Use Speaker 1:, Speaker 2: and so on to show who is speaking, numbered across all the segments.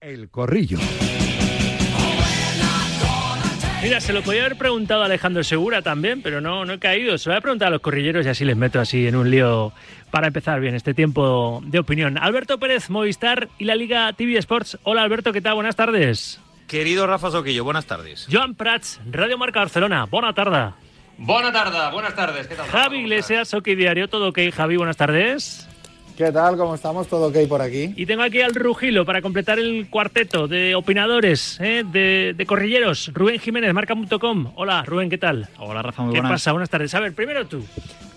Speaker 1: El Corrillo.
Speaker 2: Mira, se lo podía haber preguntado a Alejandro Segura también, pero no, no he caído. Se lo voy a preguntar a los corrilleros y así les meto así en un lío para empezar bien este tiempo de opinión. Alberto Pérez, Movistar y la Liga TV Sports. Hola Alberto, ¿qué tal? Buenas tardes.
Speaker 3: Querido Rafa Soquillo, buenas tardes.
Speaker 2: Joan Prats, Radio Marca Barcelona. Buena tarde.
Speaker 4: Buena tarde, buenas tardes. ¿Qué tal?
Speaker 2: Javi Iglesias, OK Diario, todo ok. Javi, buenas tardes.
Speaker 5: ¿Qué tal? ¿Cómo estamos? ¿Todo ok por aquí?
Speaker 2: Y tengo aquí al Rugilo para completar el cuarteto de opinadores, ¿eh? de, de, corrilleros. Rubén Jiménez, marca.com. Hola, Rubén, ¿qué tal?
Speaker 3: Hola, Rafa, muy
Speaker 2: ¿Qué
Speaker 3: buenas.
Speaker 2: pasa? Buenas tardes. A ver, primero tú.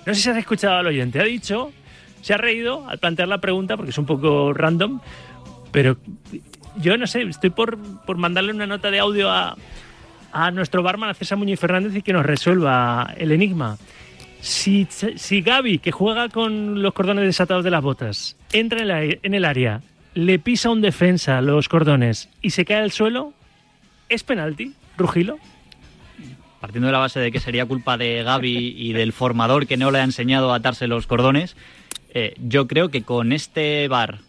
Speaker 2: No sé si has escuchado al oyente. Ha dicho, se ha reído al plantear la pregunta, porque es un poco random, pero yo no sé, estoy por, por mandarle una nota de audio a, a nuestro barman, a César Muñoz Fernández, y que nos resuelva el enigma. Si, si Gaby, que juega con los cordones desatados de las botas, entra en, la, en el área, le pisa un defensa los cordones y se cae al suelo, ¿es penalti, Rugilo?
Speaker 3: Partiendo de la base de que sería culpa de Gaby y del formador que no le ha enseñado a atarse los cordones, eh, yo creo que con este bar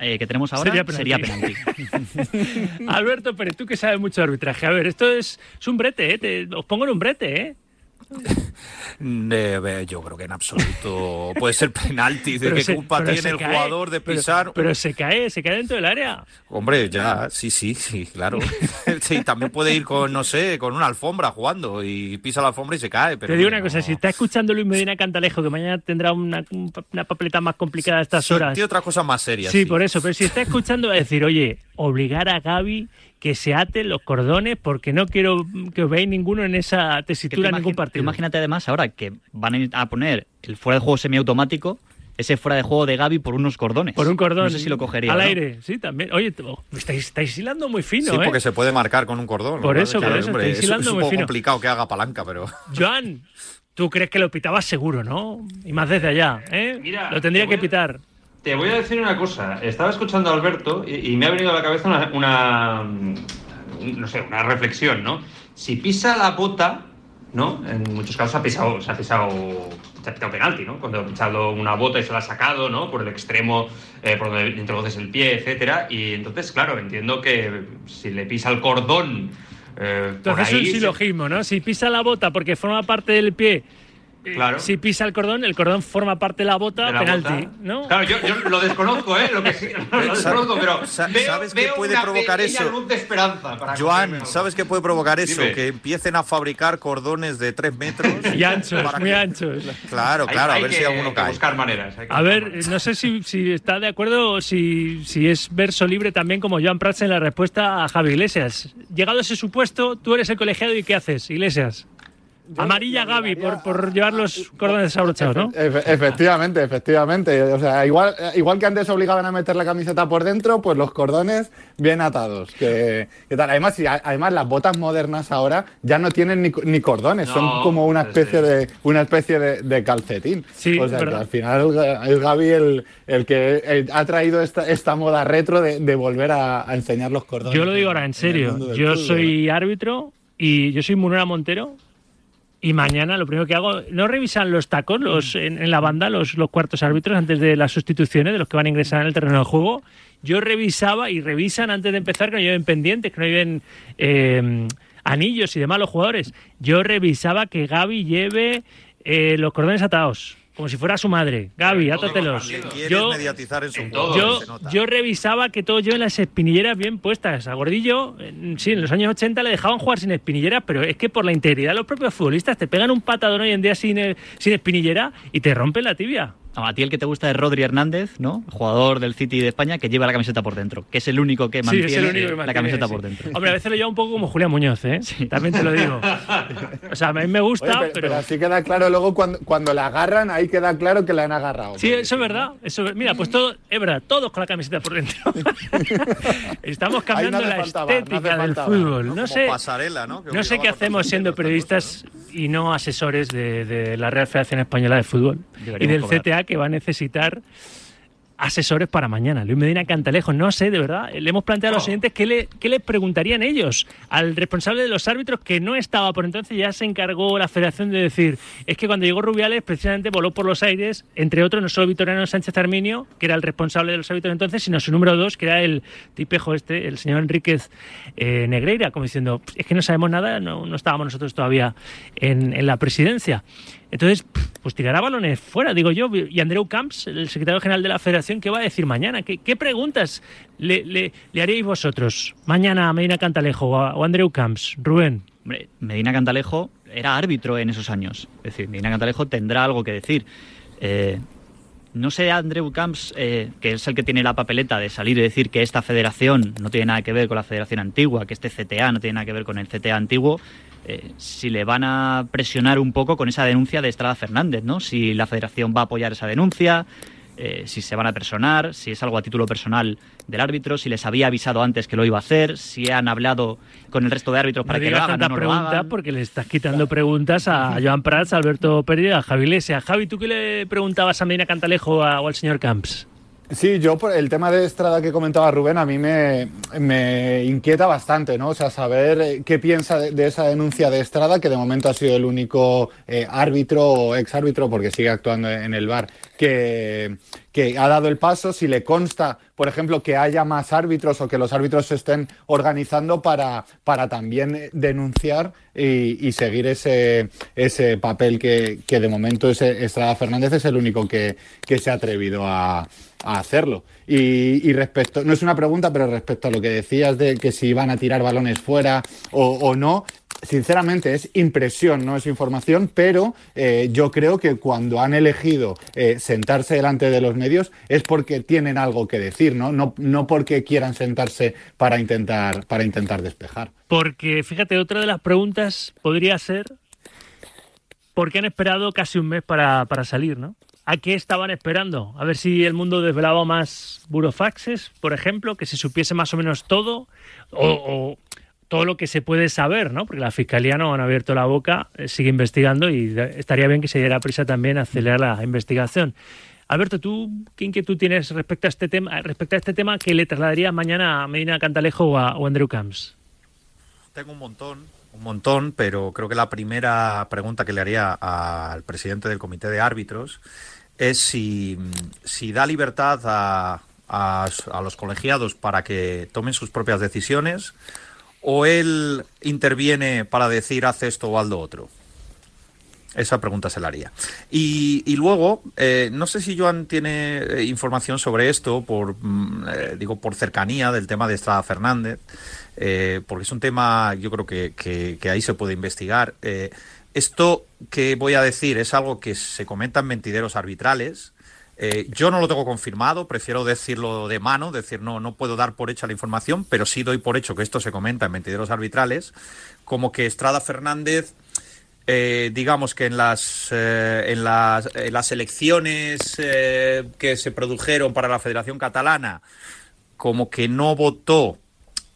Speaker 3: eh, que tenemos ahora
Speaker 2: sería penalti.
Speaker 3: Sería penalti.
Speaker 2: Alberto Pérez, tú que sabes mucho de arbitraje. A ver, esto es, es un brete, ¿eh? Te, os pongo en un brete, ¿eh?
Speaker 3: Eh, yo creo que en absoluto puede ser penalti. ¿De qué se, culpa tiene el
Speaker 2: cae,
Speaker 3: jugador de pisar?
Speaker 2: Pero, pero, se cae, se cae dentro del área.
Speaker 3: Hombre, ya, sí, sí, sí, claro. sí, también puede ir con, no sé, con una alfombra jugando y pisa la alfombra y se cae. Pero
Speaker 2: Te digo
Speaker 3: no.
Speaker 2: una cosa, si está escuchando Luis Medina Cantalejo, que mañana tendrá una, una papeleta más complicada a estas horas.
Speaker 3: Tiene otra cosa más seria.
Speaker 2: Sí, sí, por eso. Pero si está escuchando, va a decir, oye, obligar a Gaby que se aten los cordones porque no quiero que os veáis ninguno en esa tesitura en ningún partido.
Speaker 3: Imagínate además ahora que van a poner el fuera de juego semiautomático, ese fuera de juego de Gaby por unos cordones.
Speaker 2: Por un cordón.
Speaker 3: No sé si lo cogería.
Speaker 2: Al
Speaker 3: ¿no?
Speaker 2: aire, sí, también. Oye, estáis, estáis hilando muy fino,
Speaker 3: Sí,
Speaker 2: ¿eh?
Speaker 3: porque se puede marcar con un cordón.
Speaker 2: Por eso,
Speaker 3: claro,
Speaker 2: por eso,
Speaker 3: hombre,
Speaker 2: estáis
Speaker 3: es,
Speaker 2: hilando
Speaker 3: es un
Speaker 2: muy
Speaker 3: poco
Speaker 2: fino.
Speaker 3: complicado que haga palanca, pero...
Speaker 2: Joan, tú crees que lo pitabas seguro, ¿no? Y más desde allá, ¿eh?
Speaker 4: Mira,
Speaker 2: lo tendría que pitar.
Speaker 4: Te voy a decir una cosa. Estaba escuchando a Alberto y, y me ha venido a la cabeza una, una, no sé, una reflexión, ¿no? Si pisa la bota, ¿no? En muchos casos ha pisado, se ha pisado, se ha pitado penalti, ¿no? Cuando ha pisado una bota y se la ha sacado, ¿no? Por el extremo, eh, por donde introduces el pie, etcétera. Y entonces, claro, entiendo que si le pisa el cordón. Eh, por
Speaker 2: Entonces
Speaker 4: ahí,
Speaker 2: es un silogismo, ¿no? Si pisa la bota porque forma parte del pie.
Speaker 4: Claro.
Speaker 2: Si pisa el cordón, el cordón forma parte de la bota,
Speaker 4: de la
Speaker 2: penalti,
Speaker 4: bota.
Speaker 2: ¿no?
Speaker 4: Claro, yo, yo, lo desconozco, ¿eh? Lo, que sí, lo desconozco, pero
Speaker 3: ¿Sabes
Speaker 4: veo,
Speaker 3: qué
Speaker 4: veo
Speaker 3: puede
Speaker 4: una
Speaker 3: provocar eso?
Speaker 4: luz de esperanza para
Speaker 3: Joan. ¿sabes qué puede provocar eso?
Speaker 4: Dime.
Speaker 3: Que empiecen a fabricar cordones de 3 metros.
Speaker 2: Y anchos,
Speaker 3: para
Speaker 2: muy
Speaker 3: que-
Speaker 2: anchos.
Speaker 3: Claro,
Speaker 4: Hay-
Speaker 3: claro,
Speaker 4: hay
Speaker 3: a ver
Speaker 4: que-
Speaker 3: si alguno
Speaker 4: que
Speaker 3: cae.
Speaker 4: buscar maneras. hay que
Speaker 2: A
Speaker 4: buscar
Speaker 2: ver,
Speaker 4: maneras.
Speaker 2: no sé si, si está de acuerdo o si, si es verso libre también como Joan Prats en la respuesta a Javi Iglesias. Llegado ese supuesto, tú eres el colegiado y ¿qué haces, Iglesias? Amarilla Gaby por, por llevar los cordones desabrochados, ¿no?
Speaker 5: Efe- efectivamente, efectivamente. O sea, igual, igual que antes obligaban a meter la camiseta por dentro, pues los cordones bien atados. Que, que tal. Además, sí, además, las botas modernas ahora ya no tienen ni, ni cordones, son como una especie
Speaker 4: sí.
Speaker 5: de una especie de, de calcetín.
Speaker 2: Sí,
Speaker 5: o sea,
Speaker 2: es
Speaker 5: que al final es Gaby el, el que eh, ha traído esta, esta moda retro de, de volver a, a enseñar los cordones.
Speaker 2: Yo lo digo ahora, en serio. Yo soy árbitro y yo soy Munera Montero. Y mañana lo primero que hago, no revisan los tacos los, en, en la banda, los, los cuartos árbitros, antes de las sustituciones de los que van a ingresar en el terreno de juego. Yo revisaba y revisan antes de empezar que no lleven pendientes, que no lleven eh, anillos y demás los jugadores. Yo revisaba que Gaby lleve eh, los cordones atados, como si fuera su madre. Gaby, átatelos. Yo,
Speaker 3: mediatizar en su
Speaker 4: en
Speaker 3: juego,
Speaker 4: todo.
Speaker 2: yo,
Speaker 3: se nota.
Speaker 2: yo revisaba que todos lleven las espinilleras bien puestas. A Gordillo, sí, en los años 80 le dejaban jugar sin espinilleras, pero es que por la integridad de los propios futbolistas te pegan un patadón hoy en día sin, eh, sin espinillera y te rompen la tibia.
Speaker 3: No, a ti el que te gusta es Rodri Hernández, ¿no? Jugador del City de España que lleva la camiseta por dentro, que es el único que
Speaker 2: Sí,
Speaker 3: mantiene,
Speaker 2: es el único que
Speaker 3: la camiseta
Speaker 2: sí.
Speaker 3: por dentro.
Speaker 2: Hombre, a veces lo lleva un poco como Julián Muñoz, ¿eh? También te lo digo. O sea, a mí me
Speaker 5: Oye,
Speaker 2: gusta,
Speaker 5: pero,
Speaker 2: pero...
Speaker 5: pero así queda claro luego cuando, cuando la agarran, ahí queda claro que la han agarrado.
Speaker 2: Sí, eso es verdad. Eso, mira, pues todo, es verdad, todos con la camiseta por dentro. Estamos cambiando
Speaker 5: no
Speaker 2: la
Speaker 5: hace falta bar, no
Speaker 2: estética
Speaker 5: hace
Speaker 2: del fútbol.
Speaker 3: ¿no?
Speaker 2: No sé,
Speaker 3: pasarela, ¿no? Que
Speaker 2: no sé qué hacemos siendo periodistas y no asesores de, de la Real Federación Española de Fútbol y del
Speaker 3: cobrar.
Speaker 2: CTA que va a necesitar asesores para mañana. Luis Medina Cantalejo, no sé, de verdad, le hemos planteado a los siguientes qué le, qué preguntarían ellos al responsable de los árbitros que no estaba por entonces, ya se encargó la federación de decir, es que cuando llegó Rubiales precisamente voló por los aires, entre otros no solo Vitoriano Sánchez Arminio, que era el responsable de los árbitros entonces, sino su número dos, que era el tipejo este, el señor Enríquez eh, Negreira, como diciendo, es que no sabemos nada, no, no estábamos nosotros todavía en, en la presidencia. Entonces, pues tirará balones fuera, digo yo. Y Andreu Camps, el secretario general de la federación, ¿qué va a decir mañana? ¿Qué, preguntas le, le, le, haríais vosotros mañana a Medina Cantalejo o Andreu Camps? Rubén.
Speaker 3: Medina Cantalejo era árbitro en esos años. Es decir, Medina Cantalejo tendrá algo que decir. Eh, no sé, Andreu Camps, eh, que es el que tiene la papeleta de salir y decir que esta federación no tiene nada que ver con la federación antigua, que este CTA no tiene nada que ver con el CTA antiguo, eh, si le van a presionar un poco con esa denuncia de Estrada Fernández, ¿no? Si la federación va a apoyar esa denuncia, eh, si se van a personar, si es algo a título personal del árbitro, si les había avisado antes que lo iba a hacer, si han hablado con el resto de árbitros para
Speaker 2: no
Speaker 3: que lo hagan. no
Speaker 2: pregunta
Speaker 3: lo hagan.
Speaker 2: porque le estás quitando preguntas a Joan Prats, a Alberto Pérez a Javi Iglesias. Javi, ¿tú qué le preguntabas a Medina Cantalejo a- o al señor Camps?
Speaker 5: Sí, yo por el tema de Estrada que comentaba Rubén a mí me, inquieta bastante, ¿no? O sea, saber eh, qué piensa de, esa denuncia de Estrada, que de momento ha sido el único eh, árbitro o exárbitro, porque sigue actuando en el bar, que, ha dado el paso, si le consta, por ejemplo, que haya más árbitros o que los árbitros se estén organizando para, también denunciar y, seguir ese, papel que, de momento ese Estrada Fernández es el único que se ha atrevido a, a hacerlo. Y, respecto, no es una pregunta, pero respecto a lo que decías de que si van a tirar balones fuera o, o no, sinceramente es impresión, no es información, pero eh, yo creo que cuando han elegido eh, sentarse delante de los medios es porque tienen algo que decir, ¿no? No, no porque quieran sentarse para intentar, para intentar despejar.
Speaker 2: Porque, fíjate, otra de las preguntas podría ser ¿por qué han esperado casi un mes para, para salir, no? ¿A qué estaban esperando? A ver si el mundo desvelaba más burofaxes, por ejemplo, que se supiese más o menos todo, o, todo lo que se puede saber, ¿no? Porque la fiscalía no han abierto la boca, eh, sigue investigando y estaría bien que se diera prisa también a acelerar la investigación. Alberto, ¿tú qué inquietud tienes respecto a este tema, respecto a este tema que le trasladarías mañana a Medina Cantalejo o a Andrew Camps?
Speaker 1: Tengo un montón, un montón, pero creo que la primera pregunta que le haría al presidente del comité de árbitros es si, si da libertad a, a- a los colegiados para que tomen sus propias decisiones o él interviene para decir haz esto o haz lo otro. Esa pregunta se la haría. Y, y luego, eh, no sé si Joan tiene eh, información sobre esto, por mm, eh, digo por cercanía del tema de Estrada Fernández, porque es un tema, yo creo que- que ahí se puede investigar. Esto que voy a decir es algo que se comenta en mentideros arbitrales. Eh, yo no lo tengo confirmado, prefiero decirlo de mano, decir no, no puedo dar por hecha la información, pero sí doy por hecho que esto se comenta en mentideros arbitrales, como que Estrada Fernández eh, digamos que en las, eh, en las, en las elecciones que se produjeron para la Federación Catalana, como que no votó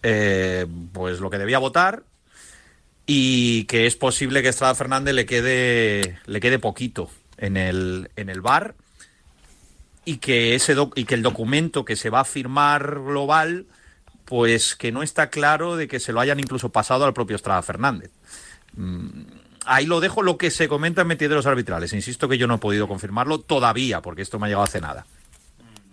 Speaker 1: pues lo que debía votar y que es posible que Estrada Fernández le quede, le quede poquito en el, en el bar y que, ese y que el documento que se va a firmar global pues que no está claro de que se lo hayan incluso pasado al propio Estrada Fernández. Mm, Ahí lo dejo lo que se comenta en mentideros arbitrales. Insisto que yo no he podido confirmarlo todavía, porque esto me ha llegado hace nada.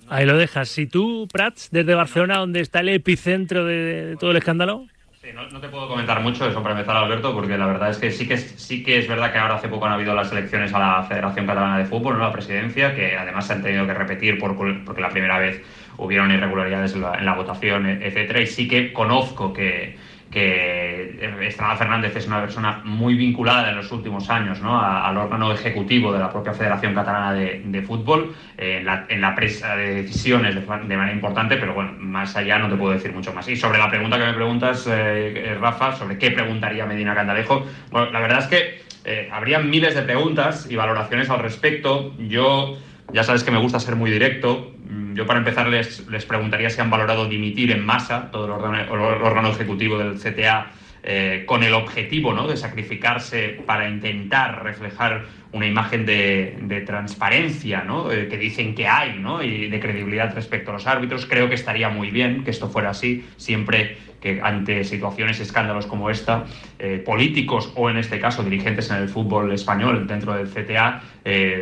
Speaker 2: Ahí lo dejas. Si tú, Prats, desde Barcelona, donde está el epicentro de todo el escándalo,
Speaker 4: Sí, no, te puedo comentar mucho eso para empezar, Alberto, porque la verdad es que sí que es, sí que es verdad que ahora hace poco han habido las elecciones a la Federación Catalana de Fútbol, ¿no? la presidencia, que además se han tenido que repetir por, porque la primera vez hubieron irregularidades en la, en la votación, e- etcétera, y sí que conozco que, que Estrada Fernández es una persona muy vinculada en los últimos años ¿no? al órgano ejecutivo de la propia Federación Catalana de, Fútbol, eh, en, la, en la presa de decisiones de, de manera importante, pero bueno, más allá no te puedo decir mucho más. Y sobre la pregunta que me preguntas, eh, eh, Rafa, sobre qué preguntaría Medina Candalejo, bueno, la verdad es que eh, habría miles de preguntas y valoraciones al respecto. Yo, ya sabes que me gusta ser muy directo. Yo, para empezar, les, les preguntaría si han valorado dimitir en masa todo el órgano, el órgano ejecutivo del CTA eh, con el objetivo ¿no? de sacrificarse para intentar reflejar una imagen de, transparencia ¿no? Eh, que dicen que hay ¿no? y de credibilidad respecto a los árbitros. Creo que estaría muy bien que esto fuera así, siempre que ante situaciones, escándalos como esta, eh, políticos o en este caso dirigentes en el fútbol español dentro del CTA,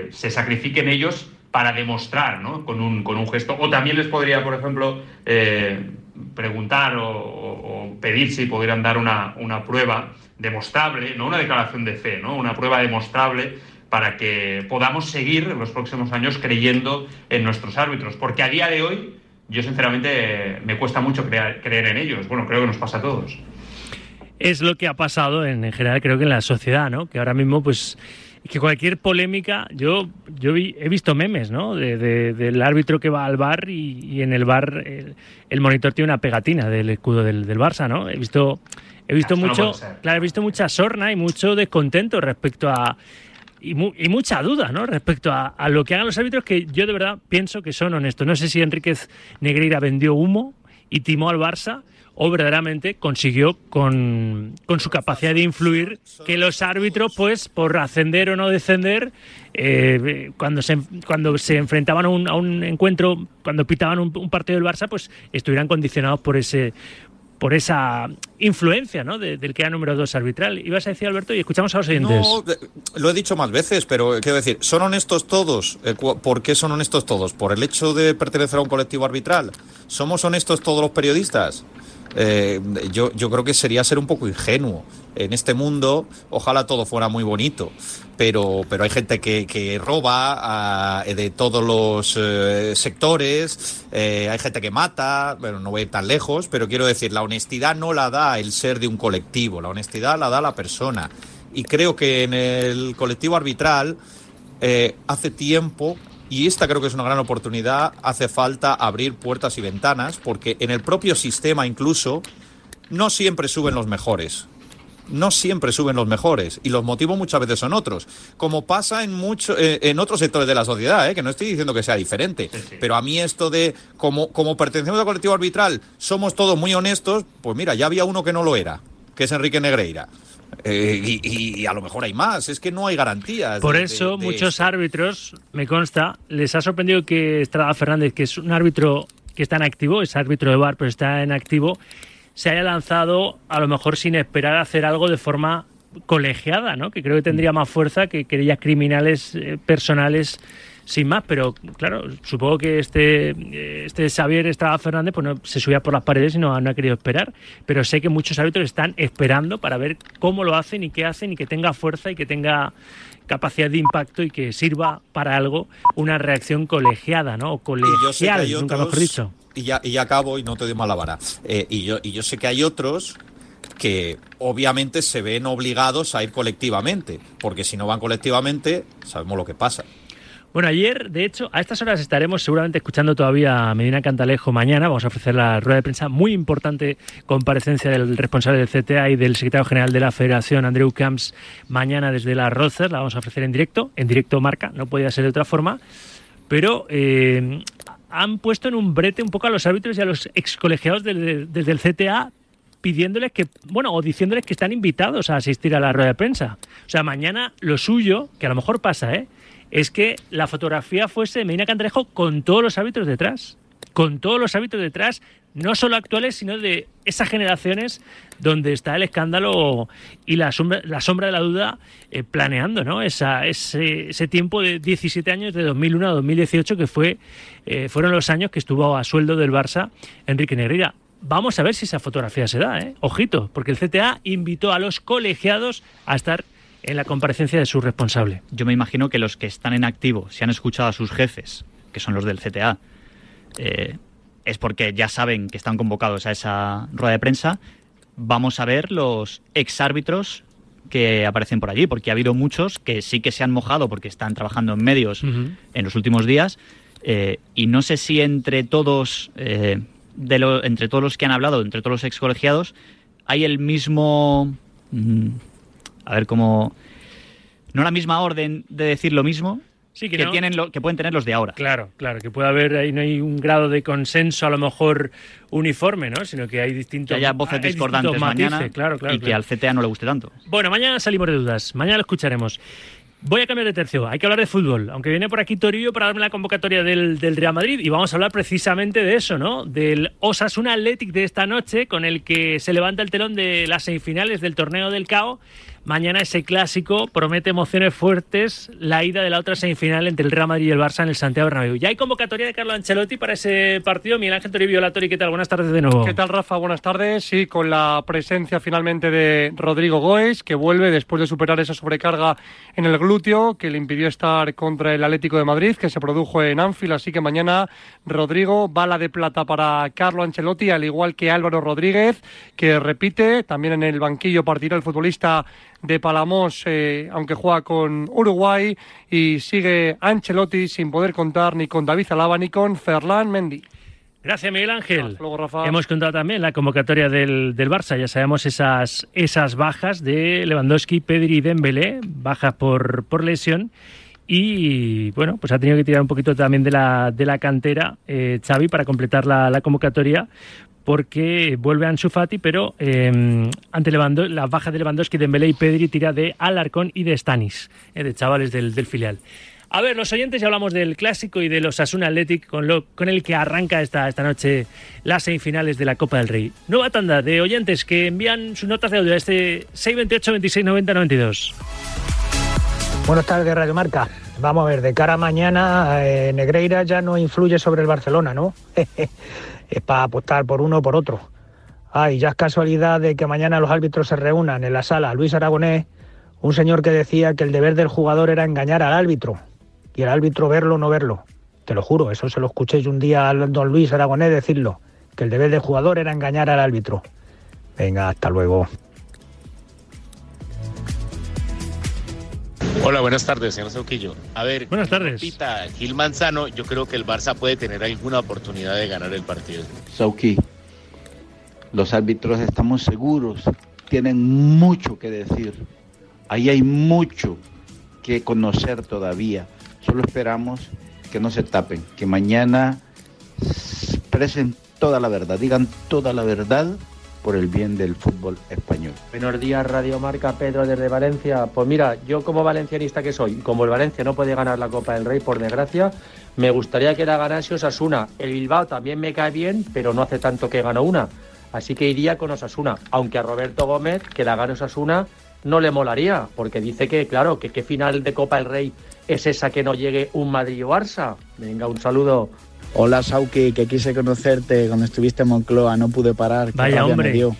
Speaker 4: se sacrifiquen ellos para demostrar ¿no? con, un, con un gesto. O también les podría, por ejemplo, preguntar o, pedir si pudieran dar una, una prueba demostrable, no una declaración de fe, ¿no? una prueba demostrable para que podamos seguir en los próximos años creyendo en nuestros árbitros, porque a día de hoy yo sinceramente me cuesta mucho creer, en ellos. Bueno, creo que nos pasa a todos.
Speaker 2: Es lo que ha pasado en, general, creo que en la sociedad, ¿no? Que ahora mismo, pues, que cualquier polémica, yo, yo he visto memes, ¿no? del árbitro que va al bar y, en el bar el, monitor tiene una pegatina del escudo del, Barça, ¿no? He visto, he visto mucho, claro, he visto mucha sorna y mucho descontento respecto a y, mucha duda ¿no? respecto a, lo que hagan los árbitros que yo de verdad pienso que son honestos. No sé si Enríquez Negreira vendió humo y timó al Barça o verdaderamente consiguió con, su capacidad de influir que los árbitros, pues por ascender o no descender, eh, cuando, se, cuando se enfrentaban a un, a un encuentro, cuando pitaban un, un, partido del Barça, pues estuvieran condicionados por ese, por esa influencia ¿no? del que era número dos arbitral. Ibas a decir, Alberto, y escuchamos a los oyentes.
Speaker 1: No, lo he dicho más veces, pero quiero decir, ¿son honestos todos? Eh, ¿Por qué son honestos todos? ¿Por el hecho de pertenecer a un colectivo arbitral? ¿Somos honestos todos los periodistas? Eh, yo, yo creo que sería ser un poco ingenuo. En este mundo, ojalá todo fuera muy bonito, pero, pero hay gente que, roba de todos los eh, sectores, eh, hay gente que mata, bueno, no voy a ir tan lejos, pero quiero decir, la honestidad no la da el ser de un colectivo, la honestidad la da la persona. Y creo que en el colectivo arbitral hace tiempo y esta creo que es una gran oportunidad. Hace falta abrir puertas y ventanas porque en el propio sistema incluso no siempre suben los mejores. No siempre suben los mejores y los motivos muchas veces son otros, como pasa en mucho, eh, en otros sectores de la sociedad, eh, que no estoy diciendo que sea diferente, pero a mí esto de como, como pertenecemos al colectivo arbitral, somos todos muy honestos, pues mira, ya había uno que no lo era, que es Enrique Negreira. Eh, y, a lo mejor hay más, es que no hay garantías.
Speaker 2: Por eso muchos árbitros, me consta, les ha sorprendido que Estrada Fernández, que es un árbitro que está en activo, es árbitro de bar, pero está en activo, se haya lanzado a lo mejor sin esperar hacer algo de forma colegiada, ¿no? que creo que tendría más fuerza que querellas criminales eh, personales sin más, pero claro, supongo que este, este Xavier Estrada Fernández pues no, se subía por las paredes y no, ha querido esperar, pero sé que muchos árbitros están esperando para ver cómo lo hacen y qué hacen y que tenga fuerza y que tenga capacidad de impacto y que sirva para algo una reacción colegiada, ¿no? O colegial, nunca mejor dicho.
Speaker 1: Y ya, y ya acabo y no te doy mala vara. Eh, y, yo, y yo sé que hay otros que obviamente se ven obligados a ir colectivamente, porque si no van colectivamente, sabemos lo que pasa.
Speaker 2: Bueno, ayer, de hecho, a estas horas estaremos seguramente escuchando todavía a Medina Cantalejo mañana. Vamos a ofrecer la rueda de prensa muy importante comparecencia del responsable del CTA y del secretario general de la Federación, Andreu Camps, mañana desde las Rozas. La vamos a ofrecer en directo, en directo marca, no podía ser de otra forma. Pero eh, han puesto en un brete un poco a los árbitros y a los excolegiados desde el CTA pidiéndoles que, bueno, o diciéndoles que están invitados a asistir a la rueda de prensa. O sea, mañana lo suyo, que a lo mejor pasa, ¿eh? Es que la fotografía fuese Medina Cantalejo con todos los hábitos detrás. Con todos los hábitos detrás, no solo actuales, sino de esas generaciones donde está el escándalo y la sombra, la sombra de la duda eh, planeando, ¿no? Esa, ese, tiempo de 17 años, de 2001 a 2018, que fue, eh, fueron los años que estuvo a sueldo del Barça Enrique Negreira. Vamos a ver si esa fotografía se da, ¿eh? Ojito, porque el CTA invitó a los colegiados a estar en la comparecencia de su responsable.
Speaker 3: Yo me imagino que los que están en activo, si han escuchado a sus jefes, que son los del CTA, eh, es porque ya saben que están convocados a esa rueda de prensa. Vamos a ver los exárbitros que aparecen por allí, porque ha habido muchos que sí que se han mojado porque están trabajando en medios en los últimos días. Eh, y no sé si entre todos, eh, de entre todos los que han hablado, entre todos los ex colegiados, hay el mismo. Mm, a ver cómo... No la misma orden de decir lo mismo,
Speaker 2: Sí,
Speaker 3: que,
Speaker 2: no-
Speaker 3: tienen lo, que pueden tener los de ahora.
Speaker 2: Claro, claro, que puede haber ahí no hay un grado de consenso a lo mejor uniforme, ¿no? Sino que hay distintos
Speaker 3: Que haya voces
Speaker 2: hay
Speaker 3: discordantes
Speaker 2: matices,
Speaker 3: mañana
Speaker 2: claro, claro,
Speaker 3: y que al CTA no le guste tanto.
Speaker 2: Bueno, mañana salimos de dudas, mañana lo escucharemos. Voy a cambiar de tercio, hay que hablar de fútbol, aunque viene por aquí Torillo para darme la convocatoria del, del Real Madrid y vamos a hablar precisamente de eso, ¿no? Del Osasuna Athletic de esta noche con el que se levanta el telón de las semifinales del torneo del CAO. Mañana ese clásico promete emociones fuertes, la ida de la otra semifinal entre el Real Madrid y el Barça en el Santiago Bernabéu. Ya hay convocatoria de Carlo Ancelotti para ese partido. Miguel Ángel Toribio Latori, ¿qué tal? Buenas tardes de nuevo.
Speaker 6: ¿Qué tal, Rafa? Buenas tardes. Sí, con la presencia finalmente de Rodrigo Goes, que vuelve después de superar esa sobrecarga en el glúteo que le impidió estar contra el Atlético de Madrid, que se produjo en Anfield. Así que mañana Rodrigo, bala de plata para Carlo Ancelotti, al igual que Álvaro Rodríguez, que repite. También en el banquillo partirá el futbolista de Palamos, eh, aunque juega con Uruguay. Y sigue Ancelotti sin poder contar ni con David Alaba ni con Ferland Mendy.
Speaker 2: Gracias, Miguel Ángel.
Speaker 6: Luego.
Speaker 2: Hemos contado también la convocatoria del, del Barça. Ya sabemos esas, esas bajas de Lewandowski, Pedri y Dembélé, bajas por, por lesión. Y bueno, pues ha tenido que tirar un poquito también de la, de la cantera eh, Xavi para completar la, la convocatoria porque vuelve Ansu Fati, pero eh, ante Lewando- las bajas de Lewandowski, Dembélé y Pedri tira de Alarcón y de Stanis, eh, de chavales del, del filial. A ver, los oyentes ya hablamos del clásico y de los Asuna Athletic con, lo, con el que arranca esta, esta noche las semifinales de la Copa del Rey. Nueva tanda de oyentes que envían sus notas de audio a este 628 26 90 92.
Speaker 7: Buenas tardes, Radio Marca. Vamos a ver, de cara a mañana, eh, Negreira ya no influye sobre el Barcelona, ¿no? es para apostar por uno o por otro. Ay, ya es casualidad de que mañana los árbitros se reúnan en la sala Luis Aragonés, un señor que decía que el deber del jugador era engañar al árbitro y el árbitro verlo o no verlo. Te lo juro, eso se lo escuché yo un día a don Luis Aragonés decirlo, que el deber del jugador era engañar al árbitro. Venga, hasta luego.
Speaker 8: Hola, buenas tardes, señor Sauquillo. A ver,
Speaker 2: Buenas tardes.
Speaker 8: Pita Gil Manzano, yo creo que el Barça puede tener alguna oportunidad de ganar el partido.
Speaker 9: Sauki, los árbitros estamos seguros, tienen mucho que decir. Ahí hay mucho que conocer todavía. Solo esperamos que no se tapen, que mañana expresen toda la verdad, digan toda la verdad por el bien del fútbol español.
Speaker 10: Buenos días, Radio Marca, Pedro desde Valencia. Pues mira, yo como valencianista que soy, como el Valencia no puede ganar la Copa del Rey, por desgracia, me gustaría que la ganase Osasuna. El Bilbao también me cae bien, pero no hace tanto que ganó una. Así que iría con Osasuna, aunque a Roberto Gómez, que la gane Osasuna, no le molaría, porque dice que, claro, que qué final de Copa del Rey es esa que no llegue un Madrid o Barça. Venga, un saludo.
Speaker 11: Hola Sauki, que quise conocerte cuando estuviste en Moncloa, no pude parar.
Speaker 2: Vaya, hombre.
Speaker 11: me dio.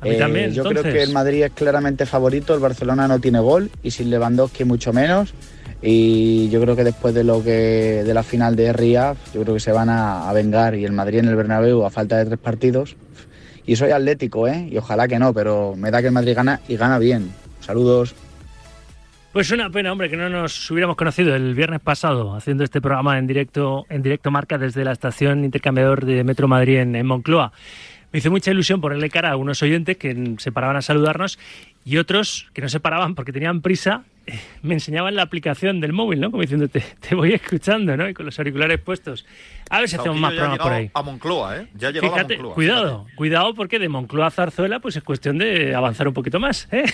Speaker 2: A mí
Speaker 11: Eh,
Speaker 2: también,
Speaker 11: yo creo que el Madrid es claramente favorito, el Barcelona no tiene gol y sin Lewandowski mucho menos. Y yo creo que después de lo que de la final de Riyadh, yo creo que se van a, a vengar y el Madrid en el Bernabéu a falta de tres partidos. Y soy atlético, ¿eh? Y ojalá que no, pero me da que el Madrid gana y gana bien. Saludos.
Speaker 2: Pues una pena, hombre, que no nos hubiéramos conocido el viernes pasado haciendo este programa en directo, en directo marca desde la estación intercambiador de Metro Madrid en, en Moncloa. Me hizo mucha ilusión ponerle cara a unos oyentes que se paraban a saludarnos y otros que no se paraban porque tenían prisa, eh, me enseñaban la aplicación del móvil, ¿no? Como diciendo, te, te voy escuchando, ¿no? Y con los auriculares puestos. A ver si hacemos más programas por ahí.
Speaker 1: A Moncloa, ¿eh? Ya
Speaker 2: Fíjate,
Speaker 1: a Moncloa.
Speaker 2: cuidado, cuidado porque de Moncloa a Zarzuela pues es cuestión de avanzar un poquito más. ¿eh?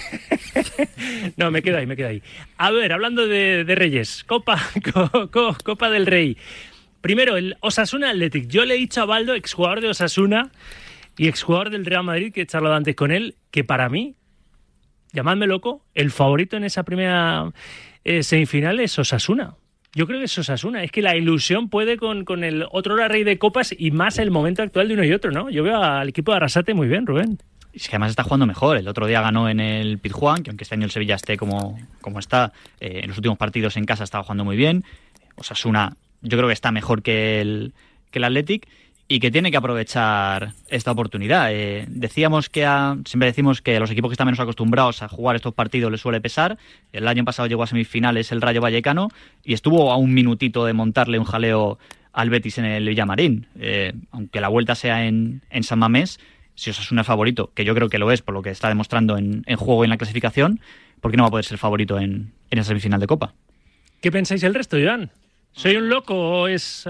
Speaker 2: no, me quedo ahí, me quedo ahí. A ver, hablando de, de Reyes, Copa, co- co- Copa del Rey. Primero, el Osasuna Athletic. Yo le he dicho a Baldo, exjugador de Osasuna y exjugador del Real Madrid, que he charlado antes con él, que para mí, llamadme loco, el favorito en esa primera eh, semifinal es Osasuna. Yo creo que es Osasuna. Es que la ilusión puede con, con el otro rey de copas y más el momento actual de uno y otro, ¿no? Yo veo al equipo de Arrasate muy bien, Rubén.
Speaker 3: Es que además está jugando mejor. El otro día ganó en el Pizjuán, que aunque este año el Sevilla esté como, como está, eh, en los últimos partidos en casa estaba jugando muy bien. Osasuna, yo creo que está mejor que el, que el Athletic y que tiene que aprovechar esta oportunidad. Eh, decíamos que a- siempre decimos que a los equipos que están menos acostumbrados a jugar estos partidos les suele pesar. El año pasado llegó a semifinales el Rayo Vallecano y estuvo a un minutito de montarle un jaleo al Betis en el Villamarín. Eh, aunque la vuelta sea en, en San Mamés, si Osasuna es favorito, que yo creo que lo es por lo que está demostrando en, juego y en la clasificación, ¿por qué no va a poder ser favorito en, en esa semifinal de Copa?
Speaker 2: ¿Qué pensáis el resto, Joan? ¿Soy un loco o es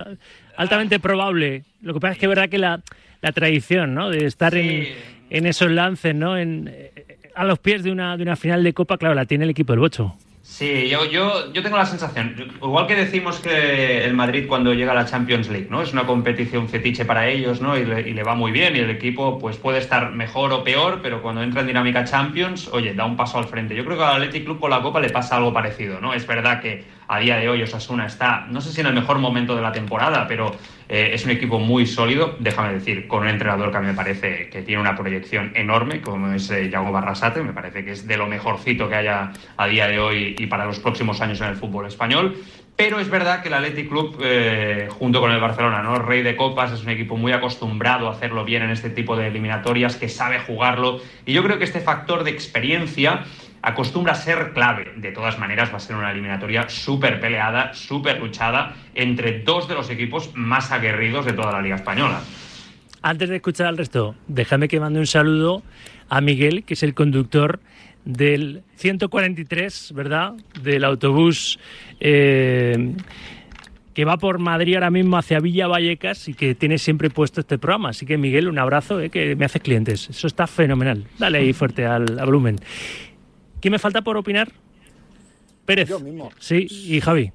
Speaker 2: altamente probable? Lo que pasa es que es verdad que la, la tradición, ¿no? De estar en, en esos lances, ¿no? En, eh, a los pies de una, de una final de Copa, claro, la tiene el equipo del Bocho.
Speaker 4: Sí, yo, yo, yo tengo la sensación, igual que decimos que el Madrid cuando llega a la Champions League, ¿no? Es una competición fetiche para ellos, ¿no? Y le, va muy bien y el equipo pues puede estar mejor o peor, pero cuando entra en dinámica Champions, oye, da un paso al frente. Yo creo que al Athletic Club con la Copa le pasa algo parecido, ¿no? Es verdad que a día de hoy Osasuna está, no sé si en el mejor momento de la temporada, pero eh, es un equipo muy sólido, déjame decir, con un entrenador que a mí me parece que tiene una proyección enorme, como es eh, Yago Barrasate, me parece que es de lo mejorcito que haya a día de hoy y para los próximos años en el fútbol español. Pero es verdad que el Athletic Club, eh, junto con el Barcelona, ¿no? Rey de Copas, es un equipo muy acostumbrado a hacerlo bien en este tipo de eliminatorias, que sabe jugarlo. Y yo creo que este factor de experiencia acostumbra a ser clave. De todas maneras, va a ser una eliminatoria súper peleada, súper luchada, entre dos de los equipos más aguerridos de toda la Liga Española.
Speaker 2: Antes de escuchar al resto, déjame que mande un saludo a Miguel, que es el conductor del 143, ¿verdad? Del autobús eh, que va por Madrid ahora mismo hacia Villa Vallecas y que tiene siempre puesto este programa. Así que Miguel, un abrazo, eh, que me haces clientes. Eso está fenomenal. Dale ahí fuerte al, al volumen. ¿Quién me falta por opinar? Pérez.
Speaker 5: Yo mismo.
Speaker 2: Sí, y Javi.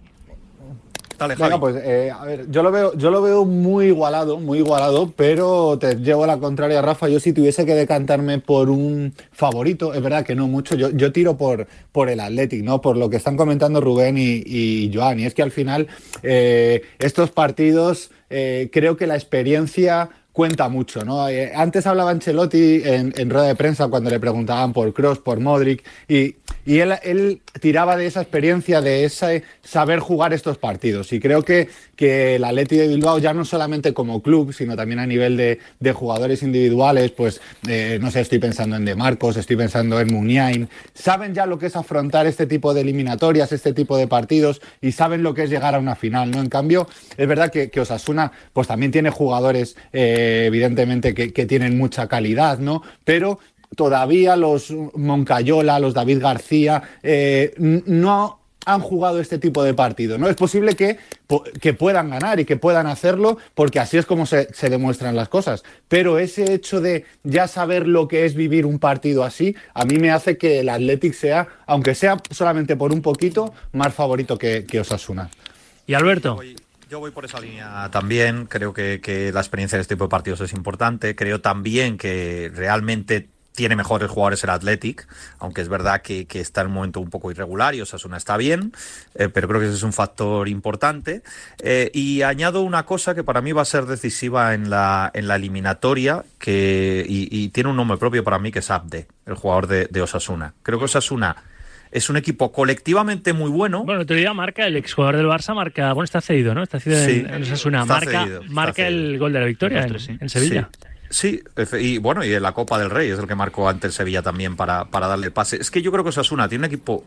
Speaker 1: Dale,
Speaker 5: pues eh, a ver, yo lo veo, yo lo veo muy igualado, muy igualado, pero te llevo a la contraria, Rafa. Yo si tuviese que decantarme por un favorito, es verdad que no mucho. Yo, yo tiro por, por el Athletic, ¿no? Por lo que están comentando Rubén y, y Joan. Y es que al final eh, estos partidos eh, creo que la experiencia cuenta mucho, ¿no? Eh, antes hablaba Ancelotti en, en, rueda de prensa cuando le preguntaban por Cross, por Modric, y, y él, él, tiraba de esa experiencia, de ese saber jugar estos partidos. Y creo que, que el Atleti de Bilbao, ya no solamente como club, sino también a nivel de, de jugadores individuales, pues eh, no sé, estoy pensando en De Marcos, estoy pensando en Muniain, saben ya lo que es afrontar este tipo de eliminatorias, este tipo de partidos, y saben lo que es llegar a una final, ¿no? En cambio, es verdad que, que Osasuna, pues también tiene jugadores. Eh, evidentemente que, que, tienen mucha calidad, ¿no? Pero todavía los Moncayola, los David García, eh, no han jugado este tipo de partido, ¿no? Es posible que, que puedan ganar y que puedan hacerlo porque así es como se, se, demuestran las cosas. Pero ese hecho de ya saber lo que es vivir un partido así, a mí me hace que el Athletic sea, aunque sea solamente por un poquito, más favorito que, que Osasuna.
Speaker 2: ¿Y Alberto?
Speaker 1: Yo voy por esa línea también. Creo que, que, la experiencia de este tipo de partidos es importante. Creo también que realmente tiene mejores jugadores el Athletic, aunque es verdad que, que está en un momento un poco irregular y Osasuna está bien, eh, pero creo que ese es un factor importante. Eh, y añado una cosa que para mí va a ser decisiva en la, en la eliminatoria, que, y, y tiene un nombre propio para mí, que es Abde, el jugador de, de Osasuna. Creo que Osasuna es un equipo colectivamente muy bueno.
Speaker 2: Bueno, te diría marca, el exjugador del Barça marca, bueno, está cedido, ¿no? Está cedido sí, en, en Osasuna, marca, cedido, marca cedido. el gol de la victoria en, sí. en, Sevilla.
Speaker 1: Sí. Sí, y bueno, y en la Copa del Rey es el que marcó ante el Sevilla también para, para darle el pase. Es que yo creo que Osasuna tiene un equipo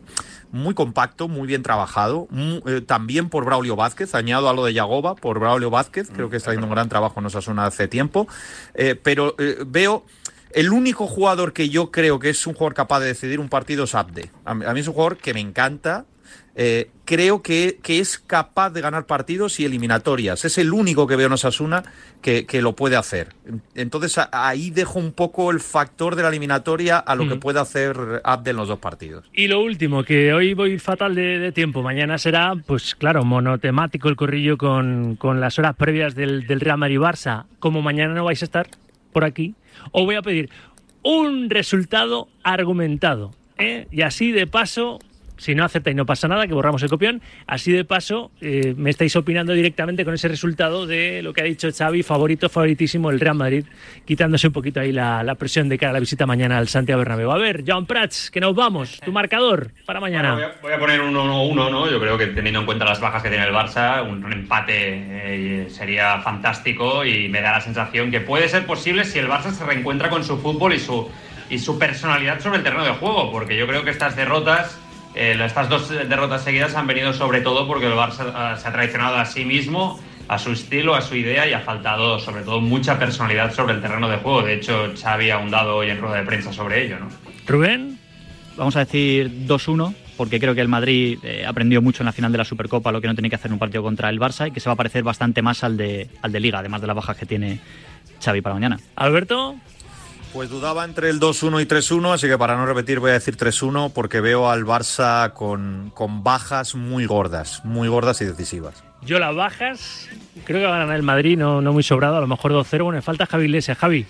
Speaker 1: muy compacto, muy bien trabajado, muy, eh, también por Braulio Vázquez, añado a lo de Yagoba, por Braulio Vázquez, creo que está haciendo un gran trabajo en Osasuna hace tiempo, eh, pero eh, veo el único jugador que yo creo que es un jugador capaz de decidir un partido es Abde. A mí, es un jugador que me encanta. Eh, creo que, que, es capaz de ganar partidos y eliminatorias. Es el único que veo en Osasuna que, que lo puede hacer. Entonces ahí dejo un poco el factor de la eliminatoria a lo mm. que puede hacer Abde en los dos partidos.
Speaker 2: Y lo último, que hoy voy fatal de, de tiempo. Mañana será, pues claro, monotemático el corrillo con, con las horas previas del, del Real Madrid-Barça. Como mañana no vais a estar por aquí, os voy a pedir un resultado argumentado. ¿eh? Y así de paso, si no aceptáis no pasa nada, que borramos el copión, así de paso eh, me estáis opinando directamente con ese resultado de lo que ha dicho Xavi, favorito, favoritísimo el Real Madrid, quitándose un poquito ahí la, la presión de cara a la visita mañana al Santiago Bernabéu. A ver, John Prats, que nos vamos, tu marcador para mañana.
Speaker 4: Bueno, voy, a, voy, a, poner un 1-1, ¿no? Yo creo que teniendo en cuenta las bajas que tiene el Barça, un, un empate eh, sería fantástico y me da la sensación que puede ser posible si el Barça se reencuentra con su fútbol y su, y su personalidad sobre el terreno de juego, porque yo creo que estas derrotas eh, estas dos derrotas seguidas han venido sobre todo porque el Barça uh, se ha traicionado a sí mismo, a su estilo, a su idea y ha faltado sobre todo mucha personalidad sobre el terreno de juego. De hecho, Xavi ha ahondado hoy en rueda de prensa sobre ello. ¿no?
Speaker 2: Rubén.
Speaker 3: Vamos a decir 2-1 porque creo que el Madrid eh, aprendió mucho en la final de la Supercopa lo que no tenía que hacer en un partido contra el Barça y que se va a parecer bastante más al de, al de Liga, además de las bajas que tiene Xavi para mañana.
Speaker 2: Alberto.
Speaker 1: Pues dudaba entre el 2-1 y 3-1, así que para no repetir voy a decir 3-1 porque veo al Barça con, con bajas muy gordas, muy gordas y decisivas.
Speaker 2: Yo las bajas, creo que va a ganar el Madrid, no, no muy sobrado, a lo mejor 2-0. Bueno, falta Javi Iglesias. Javi.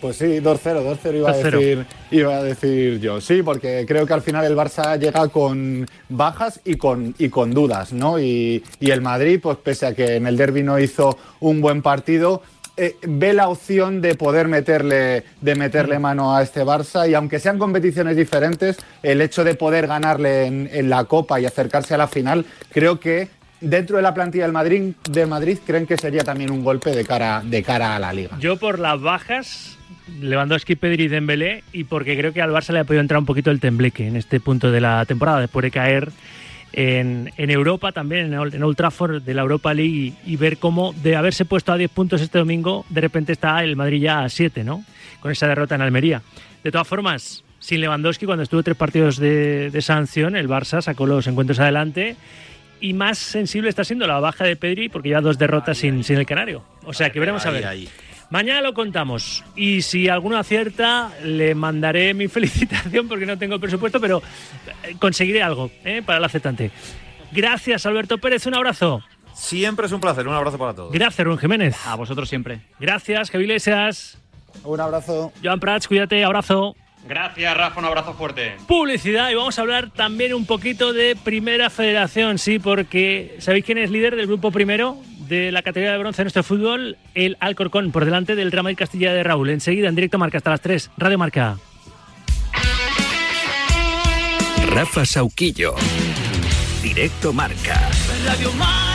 Speaker 5: Pues sí, 2-0, 2-0 iba, a
Speaker 2: 2-0.
Speaker 5: decir, iba a decir yo. Sí, porque creo que al final el Barça llega con bajas y con, y con dudas, ¿no? Y, y el Madrid, pues pese a que en el derby no hizo un buen partido, eh, ve la opción de poder meterle, de meterle mano a este Barça y aunque sean competiciones diferentes, el hecho de poder ganarle en, en la Copa y acercarse a la final, creo que dentro de la plantilla del Madrid, de Madrid creen que sería también un golpe de cara, de cara a la Liga.
Speaker 2: Yo por las bajas, Lewandowski, Pedri y Dembélé, y porque creo que al Barça le ha podido entrar un poquito el tembleque en este punto de la temporada, después de caer en, en Europa también, en, Old- en Old Trafford de la Europa League, y, y ver cómo de haberse puesto a 10 puntos este domingo, de repente está el Madrid ya a 7, ¿no? Con esa derrota en Almería. De todas formas, sin Lewandowski, cuando estuvo tres partidos de, de sanción, el Barça sacó los encuentros adelante. Y más sensible está siendo la baja de Pedri porque lleva dos derrotas sin, sin el Canario. O sea que veremos a ver. Mañana lo contamos. Y si alguno acierta, le mandaré mi felicitación porque no tengo presupuesto, pero eh, conseguiré algo ¿eh? para el aceptante. Gracias, Alberto Pérez. Un abrazo.
Speaker 1: Siempre es un placer, un abrazo para todos.
Speaker 2: Gracias, Rubén Jiménez.
Speaker 3: A vosotros siempre.
Speaker 2: Gracias, Javi Iglesias.
Speaker 5: Un abrazo.
Speaker 2: Joan Prats, cuídate. Abrazo.
Speaker 4: Gracias, Rafa, un abrazo fuerte.
Speaker 2: Publicidad y vamos a hablar también un poquito de Primera Federación, sí, porque ¿sabéis quién es líder del grupo primero de la categoría de bronce de nuestro fútbol? El Alcorcón, por delante del Real Madrid Castilla de Raúl. Enseguida en directo marca hasta las 3. Radio Marca.
Speaker 12: Rafa Sauquillo. Directo Marca.
Speaker 13: Radio Marca.